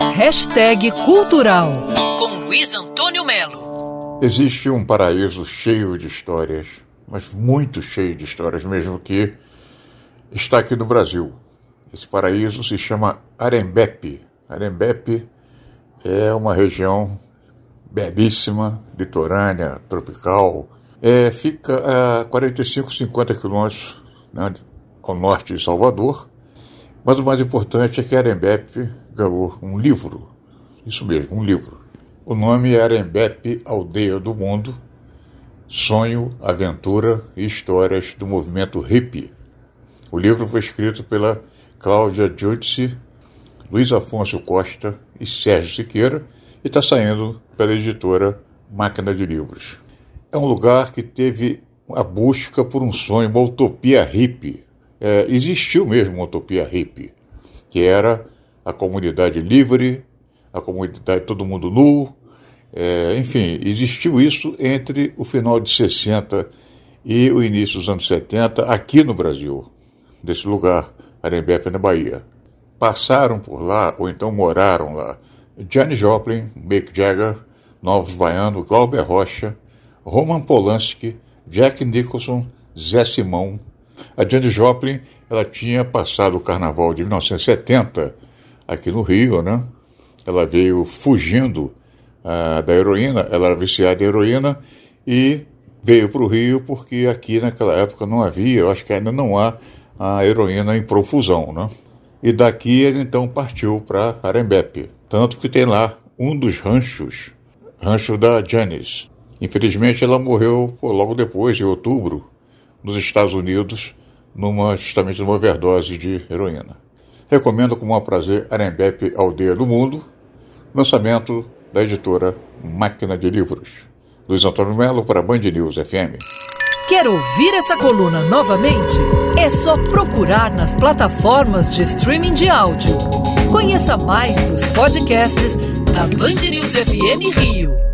Hashtag Cultural com Luiz Antônio Melo. Existe um paraíso cheio de histórias, mas muito cheio de histórias mesmo, que está aqui no Brasil. Esse paraíso se chama Arembepe. Arembepe é uma região belíssima, litorânea, tropical. É, fica a 45, 50 quilômetros né, ao norte de Salvador. Mas o mais importante é que Arembepe ganhou um livro. Isso mesmo, um livro. O nome é Arembepe, Aldeia do Mundo, Sonho, Aventura e Histórias do Movimento Hippie. O livro foi escrito pela Cláudia Giudice, Luiz Afonso Costa e Sérgio Siqueira e está saindo pela editora Máquina de Livros. É um lugar que teve a busca por um sonho, uma utopia hippie. É, existiu mesmo uma utopia hippie, que era a comunidade livre, a comunidade todo mundo nu, é, enfim, existiu isso entre o final de 60 e o início dos anos 70 aqui no Brasil, desse lugar, Arembepe, na Bahia. Passaram por lá, ou então moraram lá, Janis Joplin, Mick Jagger, Novos Baiano, Glauber Rocha, Roman Polanski, Jack Nicholson, Zé Simão. A Janis Joplin ela tinha passado o carnaval de 1970 aqui no Rio, né? Ela veio fugindo uh, da heroína, ela era viciada em heroína e veio para o Rio porque aqui naquela época não havia, eu acho que ainda não há a heroína em profusão, né? E daqui ele então partiu para Arembepe, tanto que tem lá um dos ranchos, rancho da Janice. Infelizmente ela morreu pô, logo depois, em outubro, nos Estados Unidos, numa, justamente numa overdose de heroína. Recomendo com maior prazer Arembepe Aldeia do Mundo, lançamento da editora Máquina de Livros. Luiz Antônio Melo para Band News FM. Quer ouvir essa coluna novamente? É só procurar nas plataformas de streaming de áudio. Conheça mais dos podcasts da Band News FM Rio.